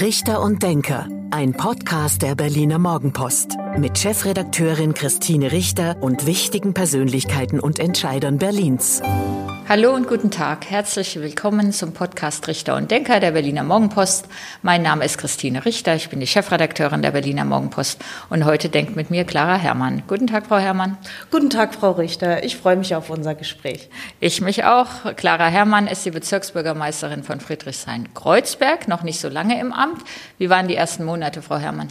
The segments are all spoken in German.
Richter und Denker, ein Podcast der Berliner Morgenpost mit Chefredakteurin Christine Richter und wichtigen Persönlichkeiten und Entscheidern Berlins. Hallo und guten Tag. Herzlich willkommen zum Podcast Richter und Denker der Berliner Morgenpost. Mein Name ist Christine Richter. Ich bin die Chefredakteurin der Berliner Morgenpost. Und heute denkt mit mir Clara Herrmann. Guten Tag, Frau Herrmann. Guten Tag, Frau Richter. Ich freue mich auf unser Gespräch. Ich mich auch. Clara Herrmann ist die Bezirksbürgermeisterin von Friedrichshain-Kreuzberg. Noch nicht so lange im Amt. Wie waren die ersten Monate, Frau Herrmann?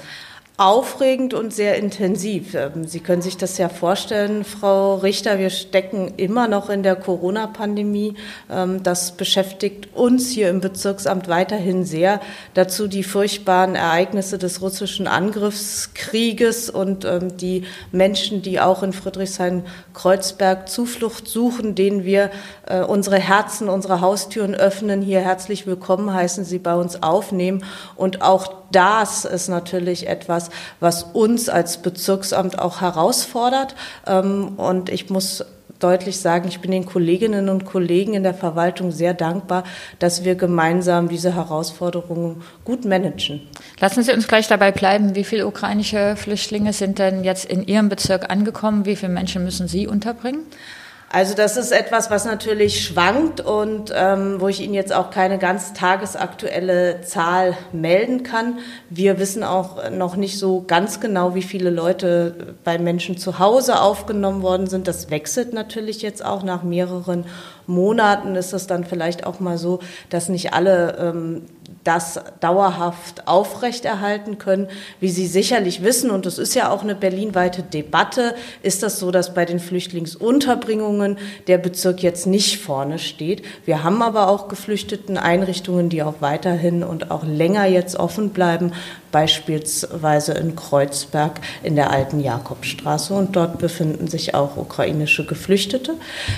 Aufregend und sehr intensiv. Ähm, Sie können sich das ja vorstellen, Frau Richter, wir stecken immer noch in der Corona-Pandemie. Ähm, das beschäftigt uns hier im Bezirksamt weiterhin sehr. Dazu die furchtbaren Ereignisse des russischen Angriffskrieges und ähm, die Menschen, die auch in Friedrichshain-Kreuzberg Zuflucht suchen, denen wir äh, unsere Herzen, unsere Haustüren öffnen, hier herzlich willkommen heißen, sie bei uns aufnehmen. Und auch das ist natürlich etwas, was uns als Bezirksamt auch herausfordert. Ähm, und ich muss deutlich sagen, ich bin den Kolleginnen und Kollegen in der Verwaltung sehr dankbar, dass wir gemeinsam diese Herausforderungen gut managen. Lassen Sie uns gleich dabei bleiben. Wie viele ukrainische Flüchtlinge sind denn jetzt in Ihrem Bezirk angekommen? Wie viele Menschen müssen Sie unterbringen? Also das ist etwas, was natürlich schwankt und ähm, wo ich Ihnen jetzt auch keine ganz tagesaktuelle Zahl melden kann. Wir wissen auch noch nicht so ganz genau, wie viele Leute bei Menschen zu Hause aufgenommen worden sind. Das wechselt natürlich jetzt auch nach mehreren Monaten. Ist es dann vielleicht auch mal so, dass nicht alle ähm, das dauerhaft aufrechterhalten können. Wie Sie sicherlich wissen, und das ist ja auch eine berlinweite Debatte, ist das so, dass bei den Flüchtlingsunterbringungen der Bezirk jetzt nicht vorne steht. Wir haben aber auch geflüchteten Einrichtungen, die auch weiterhin und auch länger jetzt offen bleiben, beispielsweise in Kreuzberg in der alten Jakobstraße. Und dort befinden sich auch ukrainische Geflüchtete.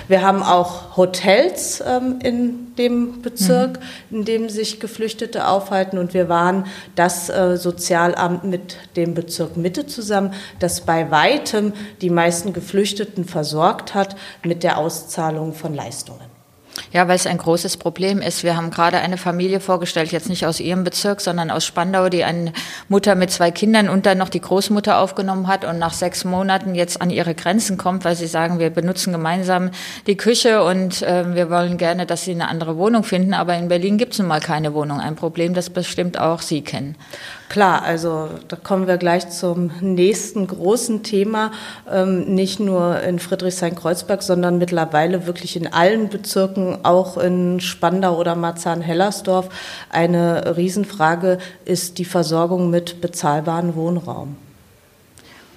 Wir haben auch Hotels ähm, in dem Bezirk, mhm. in dem sich Geflüchtete aufhalten. Und wir waren das äh, Sozialamt mit dem Bezirk Mitte zusammen, das bei weitem die meisten Geflüchteten versorgt hat mit der Auszahlung von Leistungen. Ja, weil es ein großes Problem ist. Wir haben gerade eine Familie vorgestellt, jetzt nicht aus Ihrem Bezirk, sondern aus Spandau, die eine Mutter mit zwei Kindern und dann noch die Großmutter aufgenommen hat und nach sechs Monaten jetzt an ihre Grenzen kommt, weil sie sagen, wir benutzen gemeinsam die Küche und äh, wir wollen gerne, dass sie eine andere Wohnung finden. Aber in Berlin gibt es nun mal keine Wohnung. Ein Problem, das bestimmt auch Sie kennen. Klar, also da kommen wir gleich zum nächsten großen Thema. Ähm, nicht nur in Friedrichshain-Kreuzberg, sondern mittlerweile wirklich in allen Bezirken, auch in Spandau oder Marzahn-Hellersdorf. Eine Riesenfrage ist die Versorgung mit bezahlbarem Wohnraum.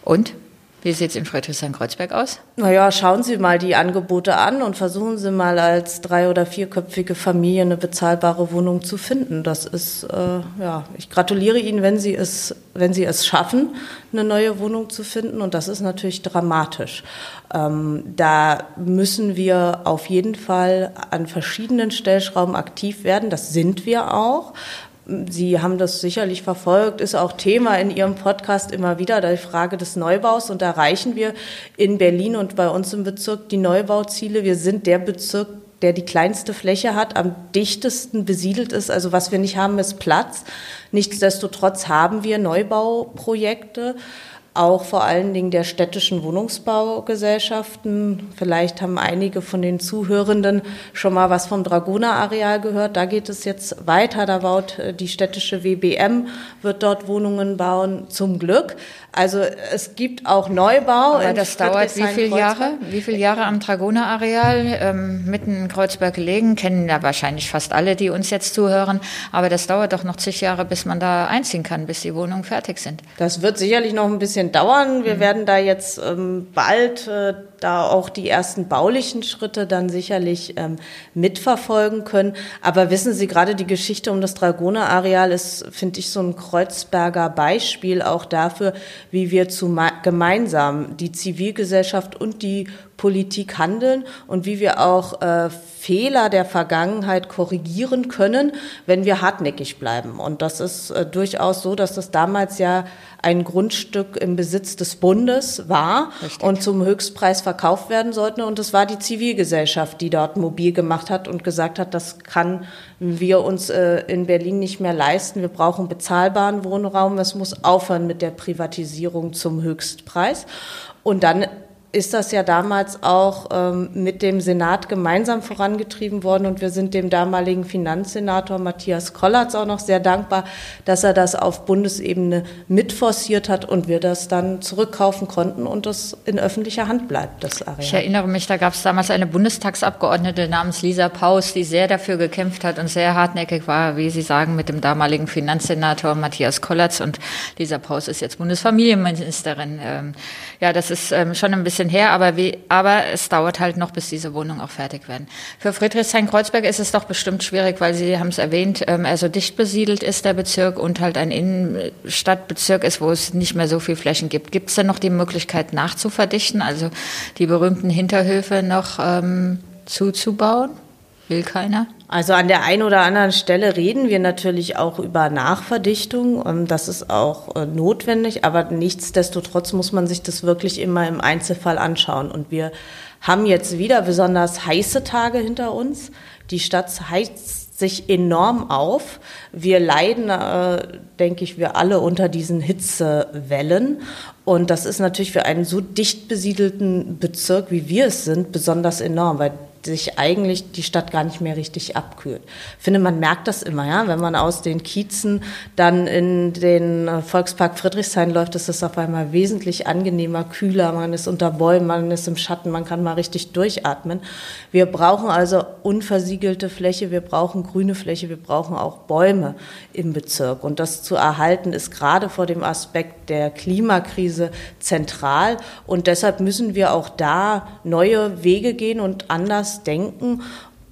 Und? Wie sieht es in Friedrichshain-Kreuzberg aus? Naja, schauen Sie mal die Angebote an und versuchen Sie mal als drei- oder vierköpfige Familie eine bezahlbare Wohnung zu finden. Das ist, äh, ja, ich gratuliere Ihnen, wenn Sie es, wenn Sie es schaffen, eine neue Wohnung zu finden. Und das ist natürlich dramatisch. Ähm, da müssen wir auf jeden Fall an verschiedenen Stellschrauben aktiv werden. Das sind wir auch. Sie haben das sicherlich verfolgt, ist auch Thema in Ihrem Podcast immer wieder, die Frage des Neubaus. Und erreichen wir in Berlin und bei uns im Bezirk die Neubauziele. Wir sind der Bezirk, der die kleinste Fläche hat, am dichtesten besiedelt ist. Also was wir nicht haben, ist Platz. Nichtsdestotrotz haben wir Neubauprojekte auch vor allen Dingen der städtischen Wohnungsbaugesellschaften. Vielleicht haben einige von den Zuhörenden schon mal was vom Dragoner-Areal gehört. Da geht es jetzt weiter. Da baut äh, die städtische WBM, wird dort Wohnungen bauen, zum Glück. Also es gibt auch Neubau. Aber das dauert wie viele Jahre? Wie viele Jahre am Dragoner-Areal, ähm, mitten in Kreuzberg gelegen? Kennen ja wahrscheinlich fast alle, die uns jetzt zuhören. Aber das dauert doch noch zig Jahre, bis man da einziehen kann, bis die Wohnungen fertig sind. Das wird sicherlich noch ein bisschen dauern. Wir mhm. werden da jetzt ähm, bald äh, da auch die ersten baulichen Schritte dann sicherlich ähm, mitverfolgen können. Aber wissen Sie, gerade die Geschichte um das Dragoner-Areal ist, finde ich, so ein Kreuzberger Beispiel auch dafür, wie wir zu gemeinsam die Zivilgesellschaft und die Politik handeln und wie wir auch äh, Fehler der Vergangenheit korrigieren können, wenn wir hartnäckig bleiben. Und das ist äh, durchaus so, dass das damals ja ein Grundstück im Besitz des Bundes war Richtig. und zum Höchstpreis verkauft werden sollten. Und es war die Zivilgesellschaft, die dort mobil gemacht hat und gesagt hat, das kann wir uns äh, in Berlin nicht mehr leisten. Wir brauchen bezahlbaren Wohnraum. Es muss aufhören mit der Privatisierung zum Höchstpreis. Und dann ist das ja damals auch ähm, mit dem Senat gemeinsam vorangetrieben worden und wir sind dem damaligen Finanzsenator Matthias Kollatz auch noch sehr dankbar, dass er das auf Bundesebene mitforciert hat und wir das dann zurückkaufen konnten und das in öffentlicher Hand bleibt, das Areal. Ich erinnere mich, da gab es damals eine Bundestagsabgeordnete namens Lisa Paus, die sehr dafür gekämpft hat und sehr hartnäckig war, wie Sie sagen, mit dem damaligen Finanzsenator Matthias Kollatz und Lisa Paus ist jetzt Bundesfamilienministerin. Ähm, ja, das ist ähm, schon ein bisschen bisschen her, aber, wie, aber es dauert halt noch, bis diese Wohnungen auch fertig werden. Für Friedrichshain-Kreuzberg ist es doch bestimmt schwierig, weil Sie haben es erwähnt, ähm, er so dicht besiedelt ist, der Bezirk, und halt ein Innenstadtbezirk ist, wo es nicht mehr so viel Flächen gibt. Gibt es denn noch die Möglichkeit nachzuverdichten, also die berühmten Hinterhöfe noch ähm, zuzubauen? Will keiner? Also an der einen oder anderen Stelle reden wir natürlich auch über Nachverdichtung. Das ist auch äh, notwendig, aber nichtsdestotrotz muss man sich das wirklich immer im Einzelfall anschauen. Und wir haben jetzt wieder besonders heiße Tage hinter uns. Die Stadt heizt sich enorm auf. Wir leiden, äh, denke ich, wir alle unter diesen Hitzewellen. Und das ist natürlich für einen so dicht besiedelten Bezirk, wie wir es sind, besonders enorm, weil sich eigentlich die Stadt gar nicht mehr richtig abkühlt. Ich finde, man merkt das immer, ja, wenn man aus den Kiezen dann in den äh, Volkspark Friedrichshain läuft, ist es auf einmal wesentlich angenehmer, kühler, man ist unter Bäumen, man ist im Schatten, man kann mal richtig durchatmen. Wir brauchen also unversiegelte Fläche, wir brauchen grüne Fläche, wir brauchen auch Bäume im Bezirk. Und das zu erhalten ist gerade vor dem Aspekt der Klimakrise zentral. Und deshalb müssen wir auch da neue Wege gehen und anders anders denken.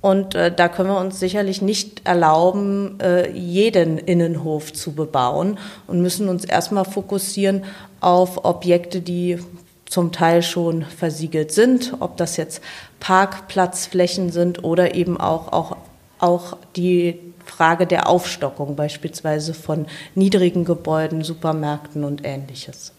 Und äh, da können wir uns sicherlich nicht erlauben, äh, jeden Innenhof zu bebauen und müssen uns erstmal fokussieren auf Objekte, die zum Teil schon versiegelt sind, ob das jetzt Parkplatzflächen sind oder eben auch, auch, auch die Frage der Aufstockung beispielsweise von niedrigen Gebäuden, Supermärkten und ähnliches.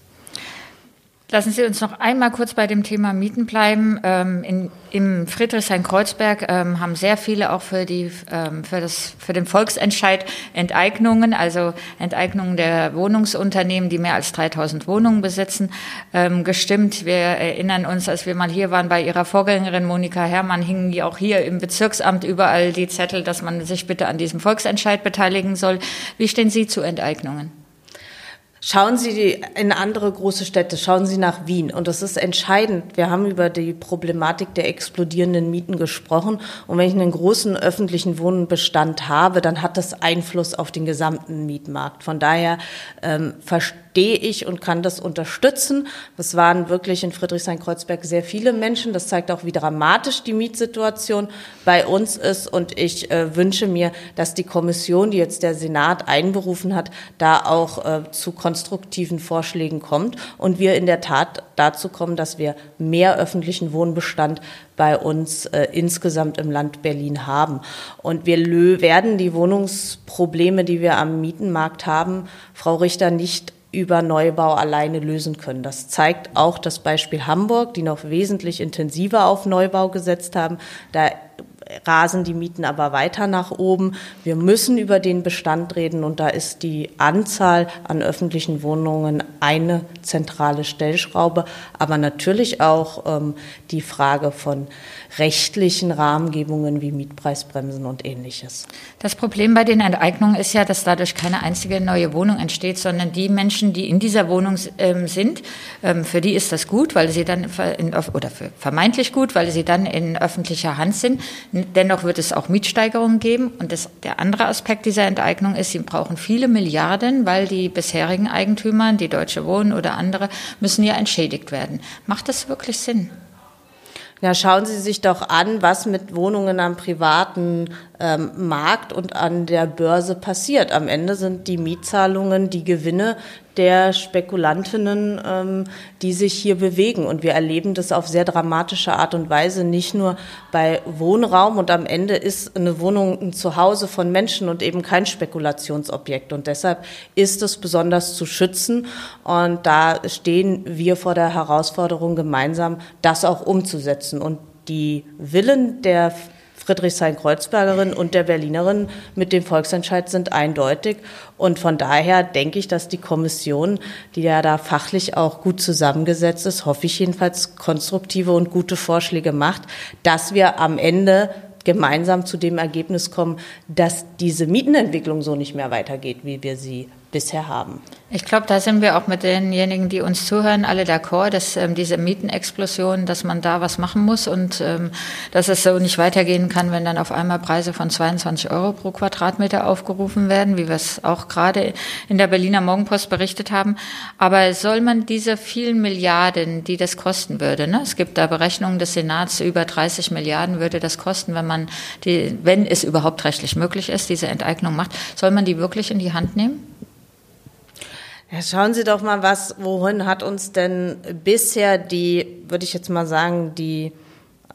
Lassen Sie uns noch einmal kurz bei dem Thema Mieten bleiben. Ähm, in, Im Friedrichshain-Kreuzberg ähm, haben sehr viele auch für, die, ähm, für, das, für den Volksentscheid Enteignungen, also Enteignungen der Wohnungsunternehmen, die mehr als 3000 Wohnungen besitzen, ähm, gestimmt. Wir erinnern uns, als wir mal hier waren bei Ihrer Vorgängerin Monika Herrmann, hingen ja auch hier im Bezirksamt überall die Zettel, dass man sich bitte an diesem Volksentscheid beteiligen soll. Wie stehen Sie zu Enteignungen? Schauen Sie in andere große Städte, schauen Sie nach Wien. Und das ist entscheidend. Wir haben über die Problematik der explodierenden Mieten gesprochen. Und wenn ich einen großen öffentlichen Wohnbestand habe, dann hat das Einfluss auf den gesamten Mietmarkt. Von daher ähm, verstehe ich und kann das unterstützen. Das waren wirklich in Friedrichshain-Kreuzberg sehr viele Menschen. Das zeigt auch, wie dramatisch die Mietsituation bei uns ist. Und ich äh, wünsche mir, dass die Kommission, die jetzt der Senat einberufen hat, da auch äh, zu konstruktiven Vorschlägen kommt und wir in der Tat dazu kommen, dass wir mehr öffentlichen Wohnbestand bei uns äh, insgesamt im Land Berlin haben. Und wir werden die Wohnungsprobleme, die wir am Mietenmarkt haben, Frau Richter, nicht über Neubau alleine lösen können. Das zeigt auch das Beispiel Hamburg, die noch wesentlich intensiver auf Neubau gesetzt haben. Da rasen die Mieten aber weiter nach oben. Wir müssen über den Bestand reden und da ist die Anzahl an öffentlichen Wohnungen eine zentrale Stellschraube, aber natürlich auch ähm, die Frage von rechtlichen Rahmengebungen wie Mietpreisbremsen und ähnliches. Das Problem bei den Enteignungen ist ja, dass dadurch keine einzige neue Wohnung entsteht, sondern die Menschen, die in dieser Wohnung ähm, sind, ähm, für die ist das gut, weil sie dann in, oder vermeintlich gut, weil sie dann in öffentlicher Hand sind. Dennoch wird es auch Mietsteigerungen geben. Und das, der andere Aspekt dieser Enteignung ist, sie brauchen viele Milliarden, weil die bisherigen Eigentümer, die Deutsche Wohnen oder andere, müssen ja entschädigt werden. Macht das wirklich Sinn? Ja, schauen Sie sich doch an, was mit Wohnungen am privaten ähm, Markt und an der Börse passiert. Am Ende sind die Mietzahlungen die Gewinne der Spekulantinnen, ähm, die sich hier bewegen. Und wir erleben das auf sehr dramatische Art und Weise, nicht nur bei Wohnraum. Und am Ende ist eine Wohnung ein Zuhause von Menschen und eben kein Spekulationsobjekt. Und deshalb ist es besonders zu schützen. Und da stehen wir vor der Herausforderung, gemeinsam das auch umzusetzen. Und die Willen der Friedrichshain-Kreuzbergerin und der Berlinerin mit dem Volksentscheid sind eindeutig. Und von daher denke ich, dass die Kommission, die ja da fachlich auch gut zusammengesetzt ist, hoffe ich jedenfalls konstruktive und gute Vorschläge macht, dass wir am Ende gemeinsam zu dem Ergebnis kommen, dass diese Mietenentwicklung so nicht mehr weitergeht, wie wir sie bisher haben. Ich glaube, da sind wir auch mit denjenigen, die uns zuhören, alle d'accord, dass ähm, diese Mietenexplosion, dass man da was machen muss und ähm, dass es so nicht weitergehen kann, wenn dann auf einmal Preise von 22 Euro pro Quadratmeter aufgerufen werden, wie wir es auch gerade in der Berliner Morgenpost berichtet haben. Aber soll man diese vielen Milliarden, die das kosten würde, ne? es gibt da Berechnungen des Senats, über 30 Milliarden würde das kosten, wenn man die, wenn es überhaupt rechtlich möglich ist, diese Enteignung macht, soll man die wirklich in die Hand nehmen? Ja, schauen Sie doch mal, was, wohin hat uns denn bisher die, würde ich jetzt mal sagen, die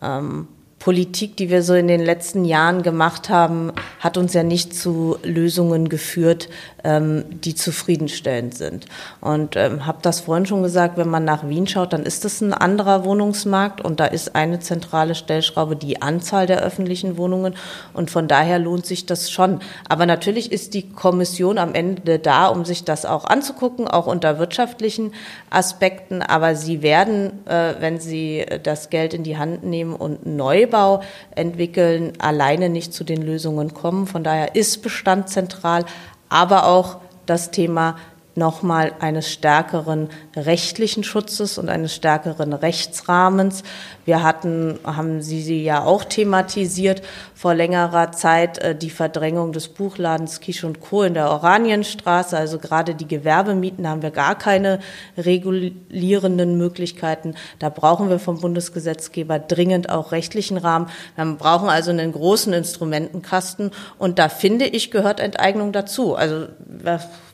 ähm, Politik, die wir so in den letzten Jahren gemacht haben, hat uns ja nicht zu Lösungen geführt, ähm, die zufriedenstellend sind. Und ähm, habe das vorhin schon gesagt, wenn man nach Wien schaut, dann ist das ein anderer Wohnungsmarkt und da ist eine zentrale Stellschraube die Anzahl der öffentlichen Wohnungen und von daher lohnt sich das schon. Aber natürlich ist die Kommission am Ende da, um sich das auch anzugucken, auch unter wirtschaftlichen Aspekten. Aber sie werden, äh, wenn sie das Geld in die Hand nehmen und neu Neubau entwickeln, alleine nicht zu den Lösungen kommen. Von daher ist Bestand zentral, aber auch das Thema nochmal eines stärkeren rechtlichen Schutzes und eines stärkeren Rechtsrahmens. Wir hatten, haben Sie sie ja auch thematisiert, vor längerer Zeit äh, die Verdrängung des Buchladens Kisch und Co. in der Oranienstraße. Also gerade die Gewerbemieten haben wir gar keine regulierenden Möglichkeiten. Da brauchen wir vom Bundesgesetzgeber dringend auch rechtlichen Rahmen. Wir brauchen also einen großen Instrumentenkasten. Und da finde ich, gehört Enteignung dazu. Also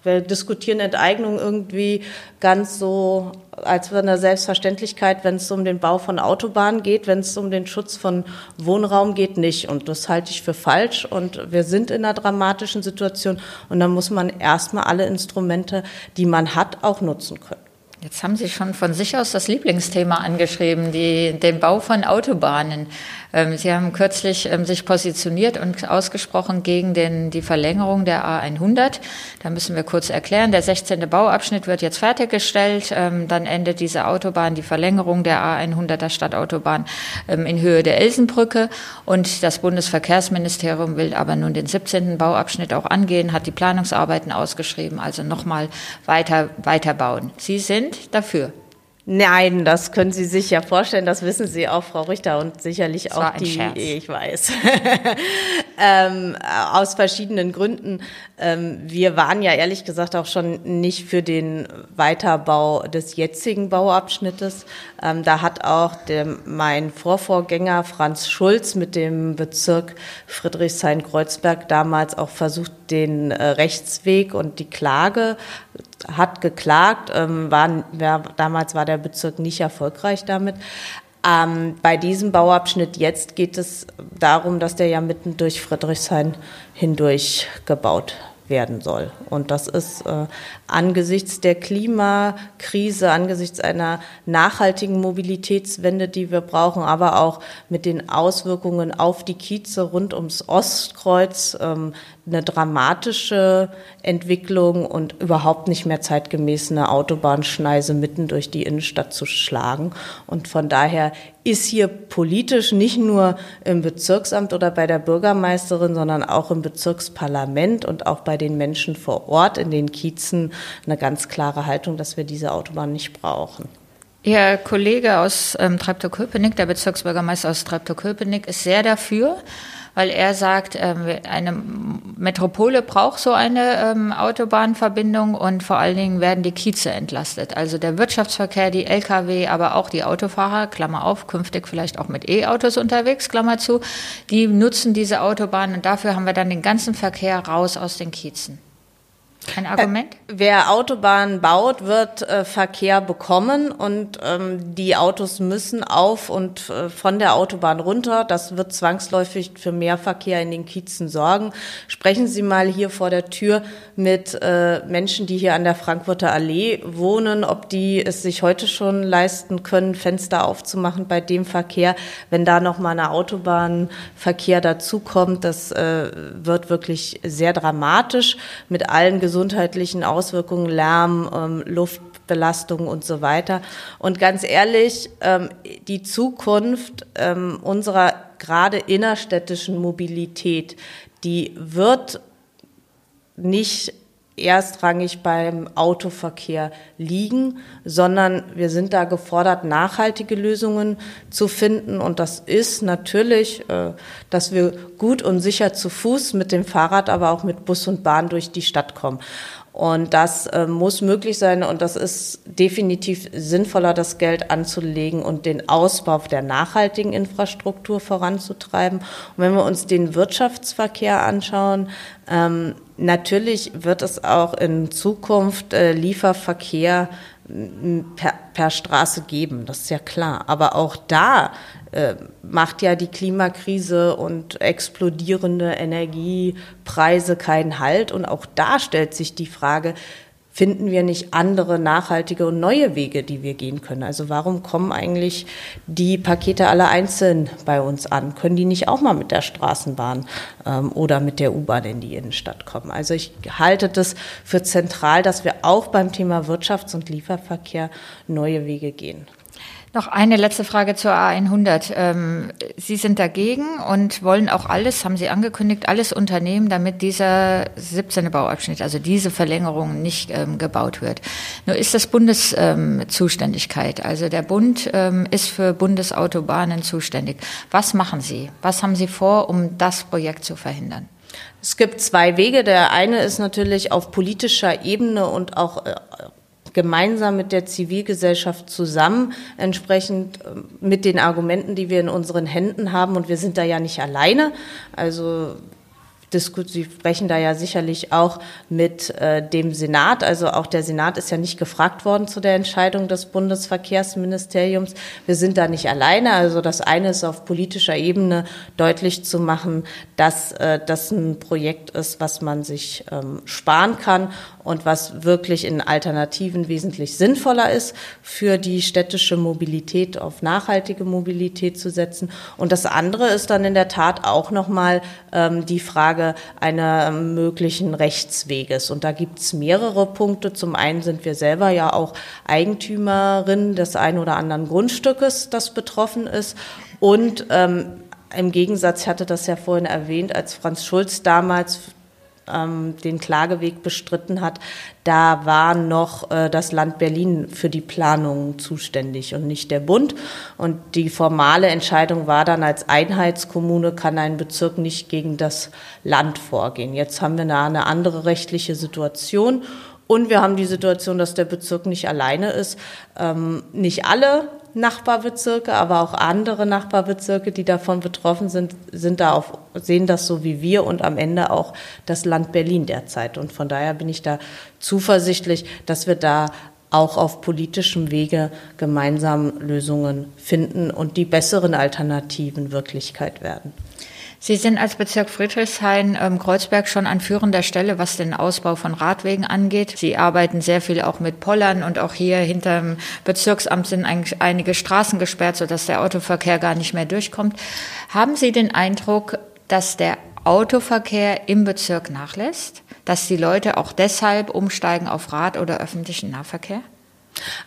wir diskutieren Enteignung irgendwie ganz so als eine Selbstverständlichkeit, wenn es um den Bau von Autobahnen geht, wenn es um den Schutz von Wohnraum geht, nicht. Und das halte ich für falsch. Und wir sind in einer dramatischen Situation. Und dann muss man erstmal alle Instrumente, die man hat, auch nutzen können. Jetzt haben Sie schon von sich aus das Lieblingsthema angeschrieben, die, den Bau von Autobahnen. Ähm, Sie haben kürzlich ähm, sich positioniert und ausgesprochen gegen den, die Verlängerung der A100. Da müssen wir kurz erklären. Der 16. Bauabschnitt wird jetzt fertiggestellt. Ähm, dann endet diese Autobahn, die Verlängerung der A100er Stadtautobahn in Höhe der Elsenbrücke. Und das Bundesverkehrsministerium will aber nun den 17. Bauabschnitt auch angehen, hat die Planungsarbeiten ausgeschrieben, also nochmal weiter, weiterbauen. Sie sind dafür. Nein, das können Sie sich ja vorstellen, das wissen Sie auch, Frau Richter, und sicherlich das auch die, Scherz. ich weiß, ähm, aus verschiedenen Gründen. Ähm, wir waren ja ehrlich gesagt auch schon nicht für den Weiterbau des jetzigen Bauabschnittes. Ähm, da hat auch der, mein Vorvorgänger Franz Schulz mit dem Bezirk Friedrichshain-Kreuzberg damals auch versucht, den äh, Rechtsweg und die Klage hat geklagt, ähm, war, war, damals war der Bezirk nicht erfolgreich damit. Ähm, bei diesem Bauabschnitt jetzt geht es darum, dass der ja mitten durch Friedrichshain hindurch gebaut werden soll. Und das ist äh, angesichts der Klimakrise, angesichts einer nachhaltigen Mobilitätswende, die wir brauchen, aber auch mit den Auswirkungen auf die Kieze rund ums Ostkreuz ähm, eine dramatische Entwicklung und überhaupt nicht mehr zeitgemäß eine Autobahnschneise mitten durch die Innenstadt zu schlagen. Und von daher ist hier politisch nicht nur im Bezirksamt oder bei der Bürgermeisterin, sondern auch im Bezirksparlament und auch bei den Menschen vor Ort in den Kiezen eine ganz klare Haltung, dass wir diese Autobahn nicht brauchen. Ihr Kollege aus ähm, Treptow-Köpenick, der Bezirksbürgermeister aus Treptow-Köpenick, ist sehr dafür. weil er sagt, ähm, eine Metropole braucht so eine ähm, Autobahnverbindung und vor allen Dingen werden die Kieze entlastet. Also der Wirtschaftsverkehr, die Lkw, aber auch die Autofahrer, Klammer auf, künftig vielleicht auch mit E-Autos unterwegs, Klammer zu, die nutzen diese Autobahn und dafür haben wir dann den ganzen Verkehr raus aus den Kiezen. Ein Argument? Äh, wer Autobahnen baut, wird äh, Verkehr bekommen und ähm, die Autos müssen auf und äh, von der Autobahn runter. Das wird zwangsläufig für mehr Verkehr in den Kiezen sorgen. Sprechen Sie mal hier vor der Tür mit äh, Menschen, die hier an der Frankfurter Allee wohnen, ob die es sich heute schon leisten können, Fenster aufzumachen bei dem Verkehr. Wenn da noch mal eine Autobahnverkehr dazukommt, das äh, wird wirklich sehr dramatisch mit allen gesundheitlichen Auswirkungen, Lärm, ähm, Luftbelastung und so weiter. Und ganz ehrlich, ähm, die Zukunft ähm, unserer gerade innerstädtischen Mobilität, die wird nicht erstrangig beim Autoverkehr liegen, sondern wir sind da gefordert, nachhaltige Lösungen zu finden. Und das ist natürlich, äh, dass wir gut und sicher zu Fuß mit dem Fahrrad, aber auch mit Bus und Bahn durch die Stadt kommen. Und das äh, muss möglich sein und das ist definitiv sinnvoller, das Geld anzulegen und den Ausbau der nachhaltigen Infrastruktur voranzutreiben. Und wenn wir uns den Wirtschaftsverkehr anschauen, ähm, natürlich wird es auch in Zukunft äh, Lieferverkehr per, per Straße geben, das ist ja klar. Aber auch da macht ja die Klimakrise und explodierende Energiepreise keinen Halt. Und auch da stellt sich die Frage, finden wir nicht andere nachhaltige und neue Wege, die wir gehen können? Also warum kommen eigentlich die Pakete alle einzeln bei uns an? Können die nicht auch mal mit der Straßenbahn ähm, oder mit der U-Bahn in die Innenstadt kommen? Also ich halte das für zentral, dass wir auch beim Thema Wirtschafts- und Lieferverkehr neue Wege gehen. Noch eine letzte Frage zur A100. Ähm, Sie sind dagegen und wollen auch alles, haben Sie angekündigt, alles unternehmen, damit dieser 17. Bauabschnitt, also diese Verlängerung nicht ähm, gebaut wird. Nur ist das Bundeszuständigkeit. Ähm, also der Bund ist für Bundesautobahnen zuständig. Was machen Sie? Was haben Sie vor, um das Projekt zu verhindern? Es gibt zwei Wege. Der eine ist natürlich auf politischer Ebene und auch äh, gemeinsam mit der Zivilgesellschaft zusammen, entsprechend äh, mit den Argumenten, die wir in unseren Händen haben. Und wir sind da ja nicht alleine. Also Sie sprechen da ja sicherlich auch mit äh, dem Senat. Also auch der Senat ist ja nicht gefragt worden zu der Entscheidung des Bundesverkehrsministeriums. Wir sind da nicht alleine. Also das eine ist auf politischer Ebene deutlich zu machen, dass äh, das ein Projekt ist, was man sich ähm, sparen kann und was wirklich in Alternativen wesentlich sinnvoller ist, für die städtische Mobilität auf nachhaltige Mobilität zu setzen. Und das andere ist dann in der Tat auch nochmal ähm, die Frage einer möglichen Rechtsweges. Und da gibt es mehrere Punkte. Zum einen sind wir selber ja auch Eigentümerin des einen oder anderen Grundstückes, das betroffen ist. Und ähm, im Gegensatz, ich hatte das ja vorhin erwähnt, als Franz Schulz damals ähm, den Klageweg bestritten hat, da war noch äh, das Land Berlin für die Planung zuständig und nicht der Bund. Und die formale Entscheidung war dann, als Einheitskommune kann ein Bezirk nicht gegen das Land vorgehen. Jetzt haben wir eine, eine andere rechtliche Situation. Und wir haben die Situation, dass der Bezirk nicht alleine ist. Ähm, nicht alle Nachbarbezirke, aber auch andere Nachbarbezirke, die davon betroffen sind, sind da auf, sehen das so wie wir und am Ende auch das Land Berlin derzeit. Und von daher bin ich da zuversichtlich, dass wir da auch auf politischem Wege gemeinsam Lösungen finden und die besseren Alternativen Wirklichkeit werden. Sie sind als Bezirk Friedrichshain-Kreuzberg ähm, schon an führender Stelle, was den Ausbau von Radwegen angeht. Sie arbeiten sehr viel auch mit Pollern und auch hier hinterm Bezirksamt sind eigentlich einige Straßen gesperrt, sodass der Autoverkehr gar nicht mehr durchkommt. Haben Sie den Eindruck, dass der Autoverkehr im Bezirk nachlässt? Dass die Leute auch deshalb umsteigen auf Rad- oder öffentlichen Nahverkehr?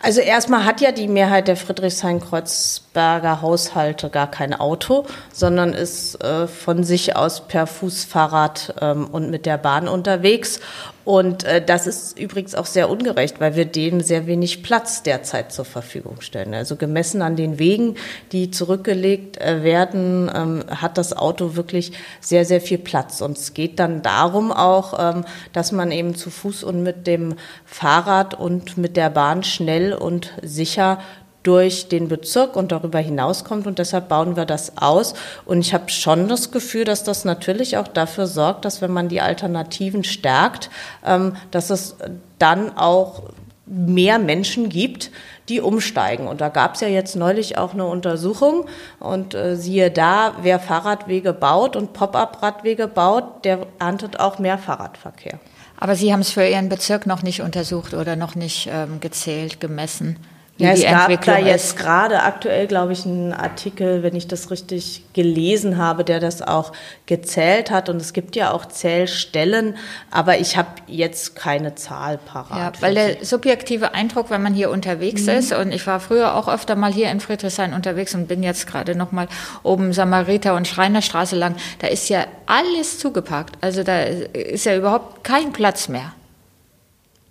Also erstmal hat ja die Mehrheit der Friedrichshain-Kreuzberg Berger Haushalte gar kein Auto, sondern ist äh, von sich aus per Fußfahrrad ähm, und mit der Bahn unterwegs. Und äh, das ist übrigens auch sehr ungerecht, weil wir denen sehr wenig Platz derzeit zur Verfügung stellen. Also gemessen an den Wegen, die zurückgelegt äh, werden, ähm, hat das Auto wirklich sehr, sehr viel Platz. Und es geht dann darum auch, ähm, dass man eben zu Fuß und mit dem Fahrrad und mit der Bahn schnell und sicher durch den Bezirk und darüber hinauskommt. Und deshalb bauen wir das aus. Und ich habe schon das Gefühl, dass das natürlich auch dafür sorgt, dass wenn man die Alternativen stärkt, ähm, dass es dann auch mehr Menschen gibt, die umsteigen. Und da gab es ja jetzt neulich auch eine Untersuchung. Und äh, siehe da, wer Fahrradwege baut und Pop-up-Radwege baut, der erntet auch mehr Fahrradverkehr. Aber Sie haben es für Ihren Bezirk noch nicht untersucht oder noch nicht ähm, gezählt, gemessen? Ja, es gab da jetzt gerade aktuell, glaube ich, einen Artikel, wenn ich das richtig gelesen habe, der das auch gezählt hat. Und es gibt ja auch Zählstellen, aber ich habe jetzt keine Zahl parat. Ja, weil der subjektive Eindruck, wenn man hier unterwegs mhm. ist, und ich war früher auch öfter mal hier in Friedrichshain unterwegs und bin jetzt gerade noch mal oben Samariter und Schreinerstraße lang, da ist ja alles zugepackt. Also da ist ja überhaupt kein Platz mehr.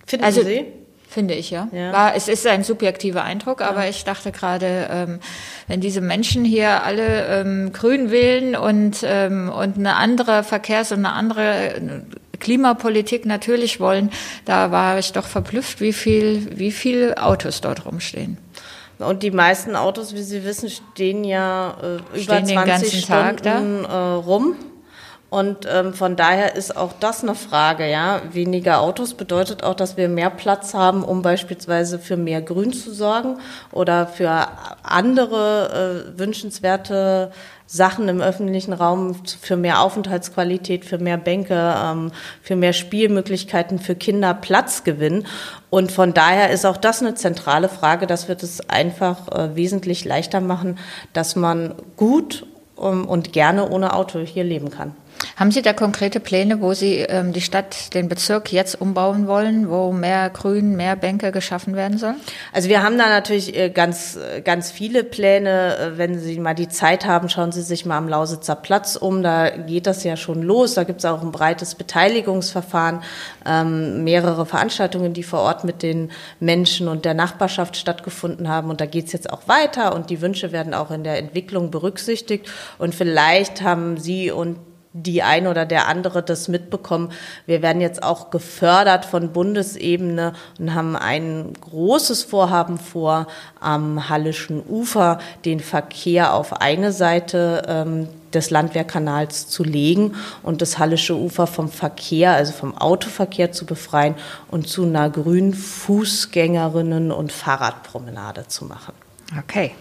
Finden also, Sie? Finde ich, ja. ja. War, es ist ein subjektiver Eindruck, ja. aber ich dachte gerade, ähm, wenn diese Menschen hier alle ähm, grün wählen und, ähm, und eine andere Verkehrs- und eine andere Klimapolitik natürlich wollen, da war ich doch verblüfft, wie viel, wie viel Autos dort rumstehen. Und die meisten Autos, wie Sie wissen, stehen ja äh, über 20 Stunden äh, rum. Und ähm, von daher ist auch das eine Frage, ja. Weniger Autos bedeutet auch, dass wir mehr Platz haben, um beispielsweise für mehr Grün zu sorgen oder für andere äh, wünschenswerte Sachen im öffentlichen Raum, für mehr Aufenthaltsqualität, für mehr Bänke, ähm, für mehr Spielmöglichkeiten für Kinder Platz gewinnen. Und von daher ist auch das eine zentrale Frage, dass wir das einfach äh, wesentlich leichter machen, dass man gut um, und gerne ohne Auto hier leben kann. Haben Sie da konkrete Pläne, wo Sie ähm, die Stadt, den Bezirk jetzt umbauen wollen, wo mehr Grün, mehr Bänke geschaffen werden sollen? Also wir haben da natürlich äh, ganz, ganz viele Pläne. Äh, wenn Sie mal die Zeit haben, schauen Sie sich mal am Lausitzer Platz um. Da geht das ja schon los. Da gibt es auch ein breites Beteiligungsverfahren, ähm, mehrere Veranstaltungen, die vor Ort mit den Menschen und der Nachbarschaft stattgefunden haben. Und da geht es jetzt auch weiter und die Wünsche werden auch in der Entwicklung berücksichtigt. Und vielleicht haben Sie und die ein oder der andere das mitbekommen. Wir werden jetzt auch gefördert von Bundesebene und haben ein großes Vorhaben vor, am Hallischen Ufer den Verkehr auf eine Seite ähm, des Landwehrkanals zu legen und das Hallische Ufer vom Verkehr, also vom Autoverkehr zu befreien und zu einer grünen Fußgängerinnen- und Fahrradpromenade zu machen. Okay.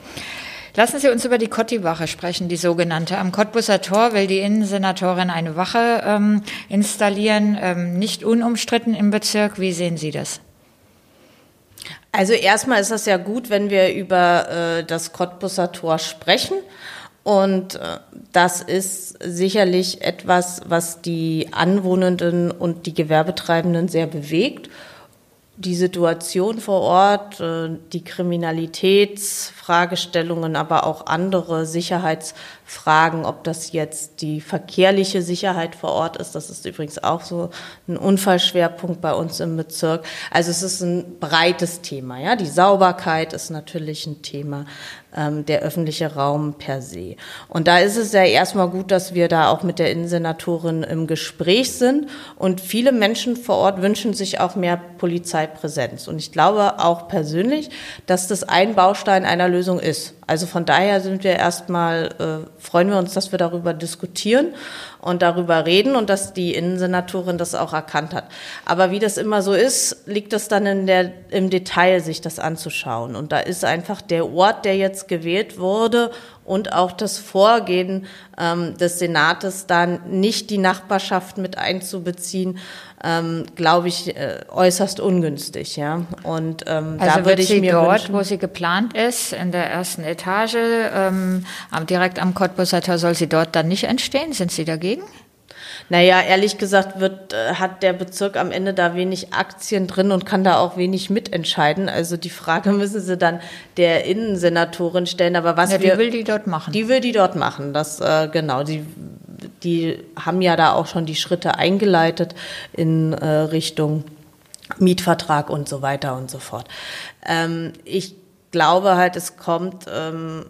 Lassen Sie uns über die Kotti-Wache sprechen, die sogenannte. Am Cottbusser Tor will die Innensenatorin eine Wache ähm, installieren, ähm, nicht unumstritten im Bezirk. Wie sehen Sie das? Also erstmal ist das ja gut, wenn wir über äh, das Cottbusser Tor sprechen. Und äh, das ist sicherlich etwas, was die Anwohnenden und die Gewerbetreibenden sehr bewegt die Situation vor Ort, äh, die Kriminalitätsfragestellungen, aber auch andere Sicherheitsfragen, ob das jetzt die verkehrliche Sicherheit vor Ort ist, das ist übrigens auch so ein Unfallschwerpunkt bei uns im Bezirk. Also es ist ein breites Thema, ja. Die Sauberkeit ist natürlich ein Thema ähm, der öffentliche Raum per se. Und da ist es ja erstmal gut, dass wir da auch mit der Innensenatorin im Gespräch sind. Und viele Menschen vor Ort wünschen sich auch mehr Polizeipräsenz. Und ich glaube auch persönlich, dass das ein Baustein einer Lösung ist. Also von daher sind wir erstmal, äh, freuen wir uns, dass wir darüber diskutieren und darüber reden und dass die Innensenatorin das auch erkannt hat. Aber wie das immer so ist, liegt es dann in der, im Detail, sich das anzuschauen. Und da ist einfach der Ort, der jetzt gewählt wurde und auch das Vorgehen ähm, des Senates dann nicht die Nachbarschaft mit einzubeziehen, ähm, glaube ich, äh, äußerst ungünstig. Ja? Und ähm, also da würde ich mir dort, wünschen, wo sie geplant ist, in der ersten Etage, ähm, direkt am Cottbusser Tor, soll sie dort dann nicht entstehen? Sind Sie dagegen? Naja, ehrlich gesagt wird, äh, hat der Bezirk am Ende da wenig Aktien drin und kann da auch wenig mitentscheiden. Also die Frage müssen Sie dann der Innensenatorin stellen. Aber was ja, wir, die will die dort machen. Die will die dort machen. Das äh, genau. Die die haben ja da auch schon die Schritte eingeleitet in äh, Richtung Mietvertrag und so weiter und so fort. Ähm, ich glaube halt, es kommt, ähm,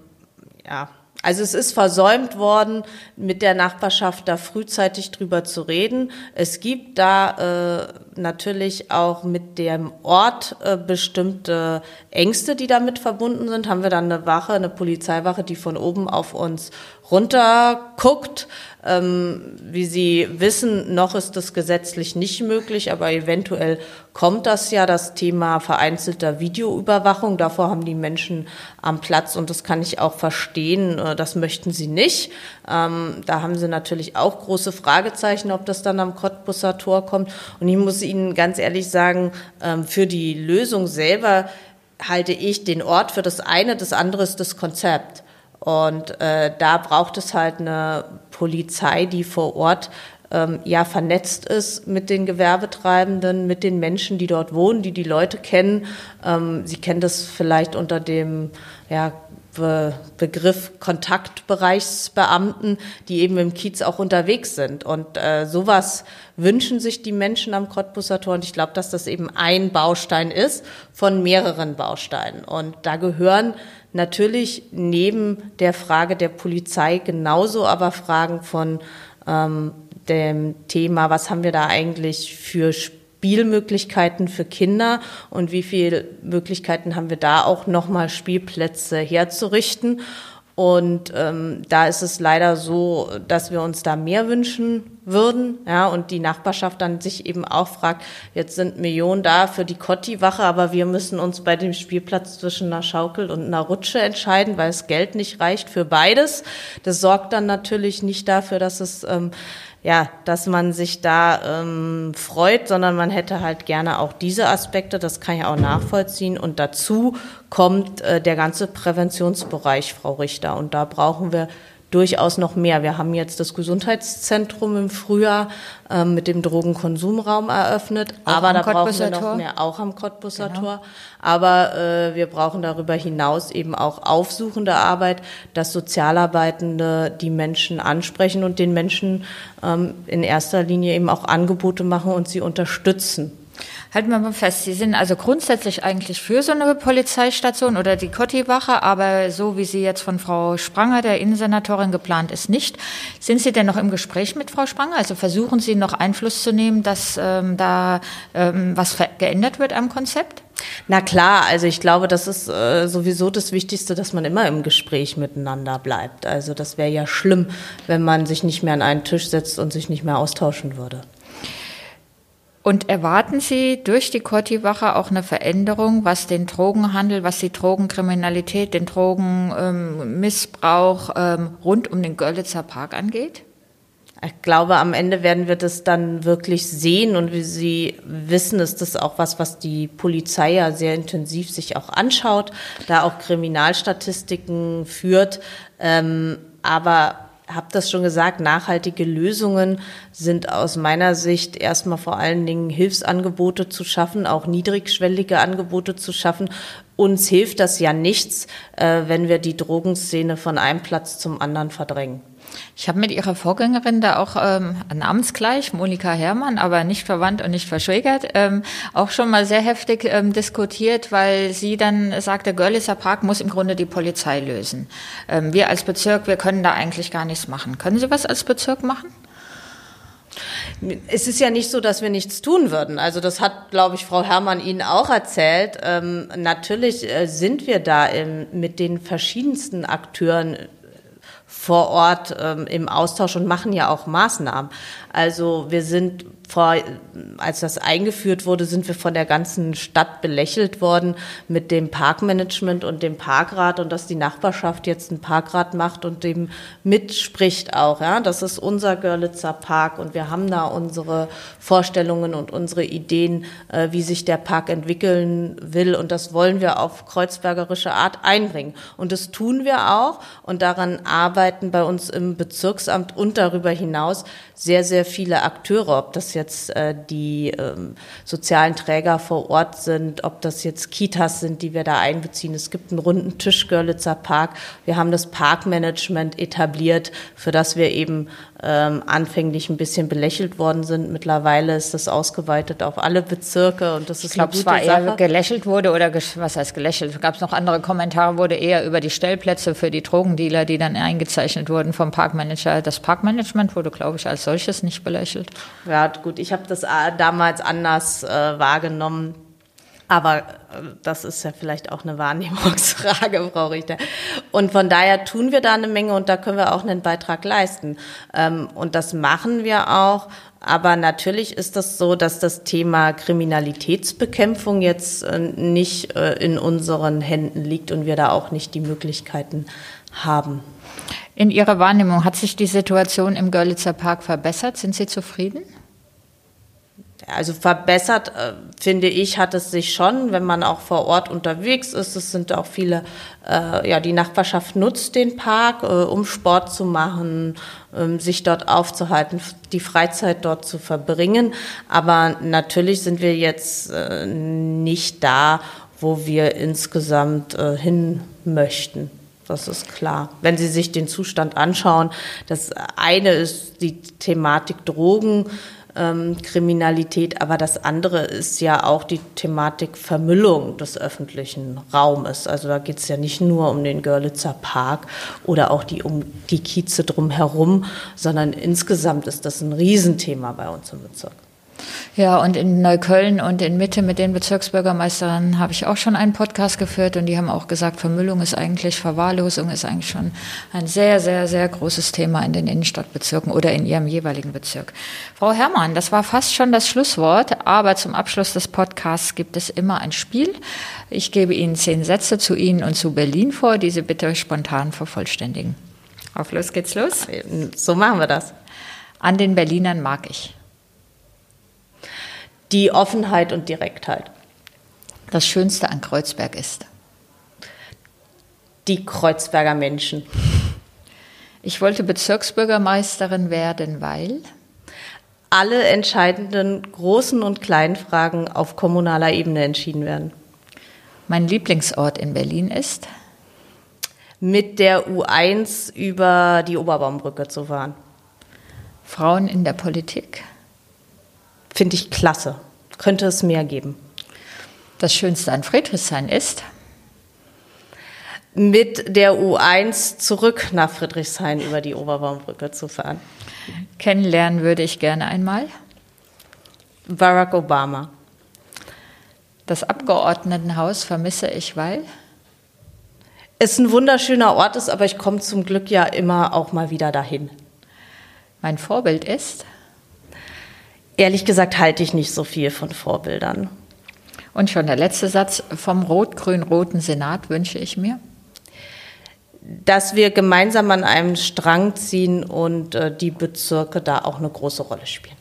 ja, also es ist versäumt worden, mit der Nachbarschaft da frühzeitig drüber zu reden. Es gibt da äh, natürlich auch mit dem Ort äh, bestimmte Ängste, die damit verbunden sind. Haben wir dann eine Wache, eine Polizeiwache, die von oben auf uns runter guckt. Ähm, wie Sie wissen, noch ist das gesetzlich nicht möglich, aber eventuell kommt das ja, das Thema vereinzelter Videoüberwachung. Davor haben die Menschen am Platz und das kann ich auch verstehen. Äh, das möchten sie nicht. Ähm, da haben sie natürlich auch große Fragezeichen, ob das dann am Cottbusser Tor kommt. Und ich muss Ihnen ganz ehrlich sagen, ähm, für die Lösung selber halte ich den Ort für das eine, das andere ist das Konzept. Und äh, da braucht es halt eine Polizei, die vor Ort ähm, ja vernetzt ist mit den Gewerbetreibenden, mit den Menschen, die dort wohnen, die die Leute kennen. Ähm, Sie kennen das vielleicht unter dem ja, Be Begriff Kontaktbereichsbeamten, die eben im Kiez auch unterwegs sind. Und äh, sowas wünschen sich die Menschen am Cottbusser Tor. Und ich glaube, dass das eben ein Baustein ist von mehreren Bausteinen. Und da gehören Natürlich neben der Frage der Polizei genauso aber Fragen von ähm, dem Thema, was haben wir da eigentlich für Spielmöglichkeiten für Kinder und wie viele Möglichkeiten haben wir da auch nochmal Spielplätze herzurichten. Und ähm, da ist es leider so, dass wir uns da mehr wünschen würden, ja, und die Nachbarschaft dann sich eben auch fragt, jetzt sind Millionen da für die Kotti-Wache, aber wir müssen uns bei dem Spielplatz zwischen einer Schaukel und einer Rutsche entscheiden, weil das Geld nicht reicht für beides. Das sorgt dann natürlich nicht dafür, dass es ähm, ja, dass man sich da ähm, freut, sondern man hätte halt gerne auch diese Aspekte, das kann ich auch nachvollziehen. Und dazu kommt äh, der ganze Präventionsbereich, Frau Richter. Und da brauchen wir durchaus noch mehr. Wir haben jetzt das Gesundheitszentrum im Frühjahr ähm, mit dem Drogenkonsumraum eröffnet, auch aber da brauchen wir noch mehr, auch am Cottbusser genau. Tor. Aber äh, wir brauchen darüber hinaus eben auch aufsuchende Arbeit, dass Sozialarbeitende die Menschen ansprechen und den Menschen ähm, in erster Linie eben auch Angebote machen und sie unterstützen. Halten wir mal fest, Sie sind also grundsätzlich eigentlich für so eine Polizeistation oder die Kotti-Wache, aber so wie sie jetzt von Frau Spranger, der Innensenatorin, geplant ist, nicht. Sind Sie denn noch im Gespräch mit Frau Spranger? Also versuchen Sie noch Einfluss zu nehmen, dass ähm, da ähm, was geändert wird am Konzept? Na klar, also ich glaube, das ist äh, sowieso das Wichtigste, dass man immer im Gespräch miteinander bleibt. Also das wäre ja schlimm, wenn man sich nicht mehr an einen Tisch setzt und sich nicht mehr austauschen würde. Und erwarten Sie durch die Kotti-Wache auch eine Veränderung, was den Drogenhandel, was die Drogenkriminalität, den Drogenmissbrauch ähm, rund um den Görlitzer Park angeht? Ich glaube, am Ende werden wir das dann wirklich sehen und wie Sie wissen, ist das auch was, was die Polizei ja sehr intensiv sich auch anschaut, da auch Kriminalstatistiken führt. Ähm, aber habe das schon gesagt, nachhaltige Lösungen sind aus meiner Sicht erstmal vor allen Dingen Hilfsangebote zu schaffen, auch niedrigschwellige Angebote zu schaffen. Uns hilft das ja nichts, äh, wenn wir die Drogenszene von einem Platz zum anderen verdrängen. Ich habe mit ihrer Vorgängerin da auch ähm, namensgleich, Monika Herrmann, aber nicht verwandt und nicht verschwägert, ähm, auch schon mal sehr heftig ähm, diskutiert, weil sie dann sagte, Görlitzer Park muss im Grunde die Polizei lösen. Ähm, wir als Bezirk, wir können da eigentlich gar nichts machen. Können Sie was als Bezirk machen? Es ist ja nicht so, dass wir nichts tun würden. Also das hat, glaube ich, Frau Herrmann Ihnen auch erzählt. Ähm, natürlich äh, sind wir da im, mit den verschiedensten Akteuren vor Ort ähm, im Austausch und machen ja auch Maßnahmen. Also wir sind vor, als das eingeführt wurde, sind wir von der ganzen Stadt belächelt worden mit dem Parkmanagement und dem Parkrat und dass die Nachbarschaft jetzt einen Parkrat macht und dem mitspricht auch. Ja, das ist unser Görlitzer Park und wir haben da unsere Vorstellungen und unsere Ideen, äh, wie sich der Park entwickeln will und das wollen wir auf kreuzbergerische Art einbringen. Und das tun wir auch und daran arbeiten bei uns im Bezirksamt und darüber hinaus sehr, sehr viele Akteure, ob das jetzt äh, die ähm, sozialen Träger vor Ort sind, ob das jetzt Kitas sind, die wir da einbeziehen. Es gibt einen runden Tisch Görlitzer Park. Wir haben das Parkmanagement etabliert, für das wir eben ähm, anfänglich ein bisschen belächelt worden sind. Mittlerweile ist das ausgeweitet auf alle Bezirke und das ist ich glaube, es war Sache. eher gelächelt wurde oder was heißt gelächelt? Gab es noch andere Kommentare? Wurde eher über die Stellplätze für die Drogendealer, die dann eingezeichnet wurden vom Parkmanager. Das Parkmanagement wurde, glaube ich, als solches nicht belächelt. Ja, gut, ich habe das äh, damals anders äh, wahrgenommen. Aber äh, das ist ja vielleicht auch eine Wahrnehmungsfrage, Frau Richter. Und von daher tun wir da eine Menge und da können wir auch einen Beitrag leisten. Ähm, und das machen wir auch. Aber natürlich ist das so, dass das Thema Kriminalitätsbekämpfung jetzt äh, nicht äh, in unseren Händen liegt und wir da auch nicht die Möglichkeiten haben. In Ihrer Wahrnehmung hat sich die Situation im Görlitzer Park verbessert? Sind Sie zufrieden? Also verbessert, äh, finde ich, hat es sich schon, wenn man auch vor Ort unterwegs ist. Es sind auch viele, äh, ja, die Nachbarschaft nutzt den Park, äh, um Sport zu machen, ähm, sich dort aufzuhalten, die Freizeit dort zu verbringen. Aber natürlich sind wir jetzt äh, nicht da, wo wir insgesamt äh, hin möchten. Das ist klar. Wenn Sie sich den Zustand anschauen, das eine ist die Thematik Drogen ähm, Kriminalität, aber das andere ist ja auch die Thematik Vermüllung des öffentlichen Raumes. Also da geht es ja nicht nur um den Görlitzer Park oder auch die, um die Kieze drumherum, sondern insgesamt ist das ein Riesenthema bei uns im Bezirk. Ja, und in Neukölln und in Mitte mit den Bezirksbürgermeistern habe ich auch schon einen Podcast geführt und die haben auch gesagt, Vermüllung ist eigentlich, Verwahrlosung ist eigentlich schon ein sehr, sehr, sehr großes Thema in den Innenstadtbezirken oder in ihrem jeweiligen Bezirk. Frau Herrmann, das war fast schon das Schlusswort, aber zum Abschluss des Podcasts gibt es immer ein Spiel. Ich gebe Ihnen zehn Sätze zu Ihnen und zu Berlin vor, die Sie bitte spontan vervollständigen. Auf los geht's los. So machen wir das. An den Berlinern mag ich die Offenheit und Direktheit. Das Schönste an Kreuzberg ist? Die Kreuzberger Menschen. Ich wollte Bezirksbürgermeisterin werden, weil alle entscheidenden großen und kleinen Fragen auf kommunaler Ebene entschieden werden. Mein Lieblingsort in Berlin ist? Mit der U1 über die Oberbaumbrücke zu fahren. Frauen in der Politik? Finde ich klasse. Könnte es mehr geben. Das Schönste an Friedrichshain ist? Mit der U1 zurück nach Friedrichshain über die Oberbaumbrücke zu fahren. Kennenlernen würde ich gerne einmal. Barack Obama. Das Abgeordnetenhaus vermisse ich, weil? Es ein wunderschöner Ort ist, aber ich komme zum Glück ja immer auch mal wieder dahin. Mein Vorbild ist? Ehrlich gesagt halte ich nicht so viel von Vorbildern. Und schon der letzte Satz vom rot-grün-roten Senat wünsche ich mir. Dass wir gemeinsam an einem Strang ziehen und äh, die Bezirke da auch eine große Rolle spielen.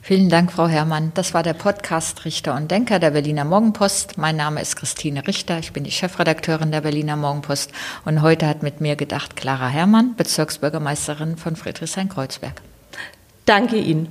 Vielen Dank, Frau Herrmann. Das war der Podcast Richter und Denker der Berliner Morgenpost. Mein Name ist Christine Richter. Ich bin die Chefredakteurin der Berliner Morgenpost. Und heute hat mit mir gedacht Clara Herrmann, Bezirksbürgermeisterin von Friedrichshain-Kreuzberg. Danke Ihnen.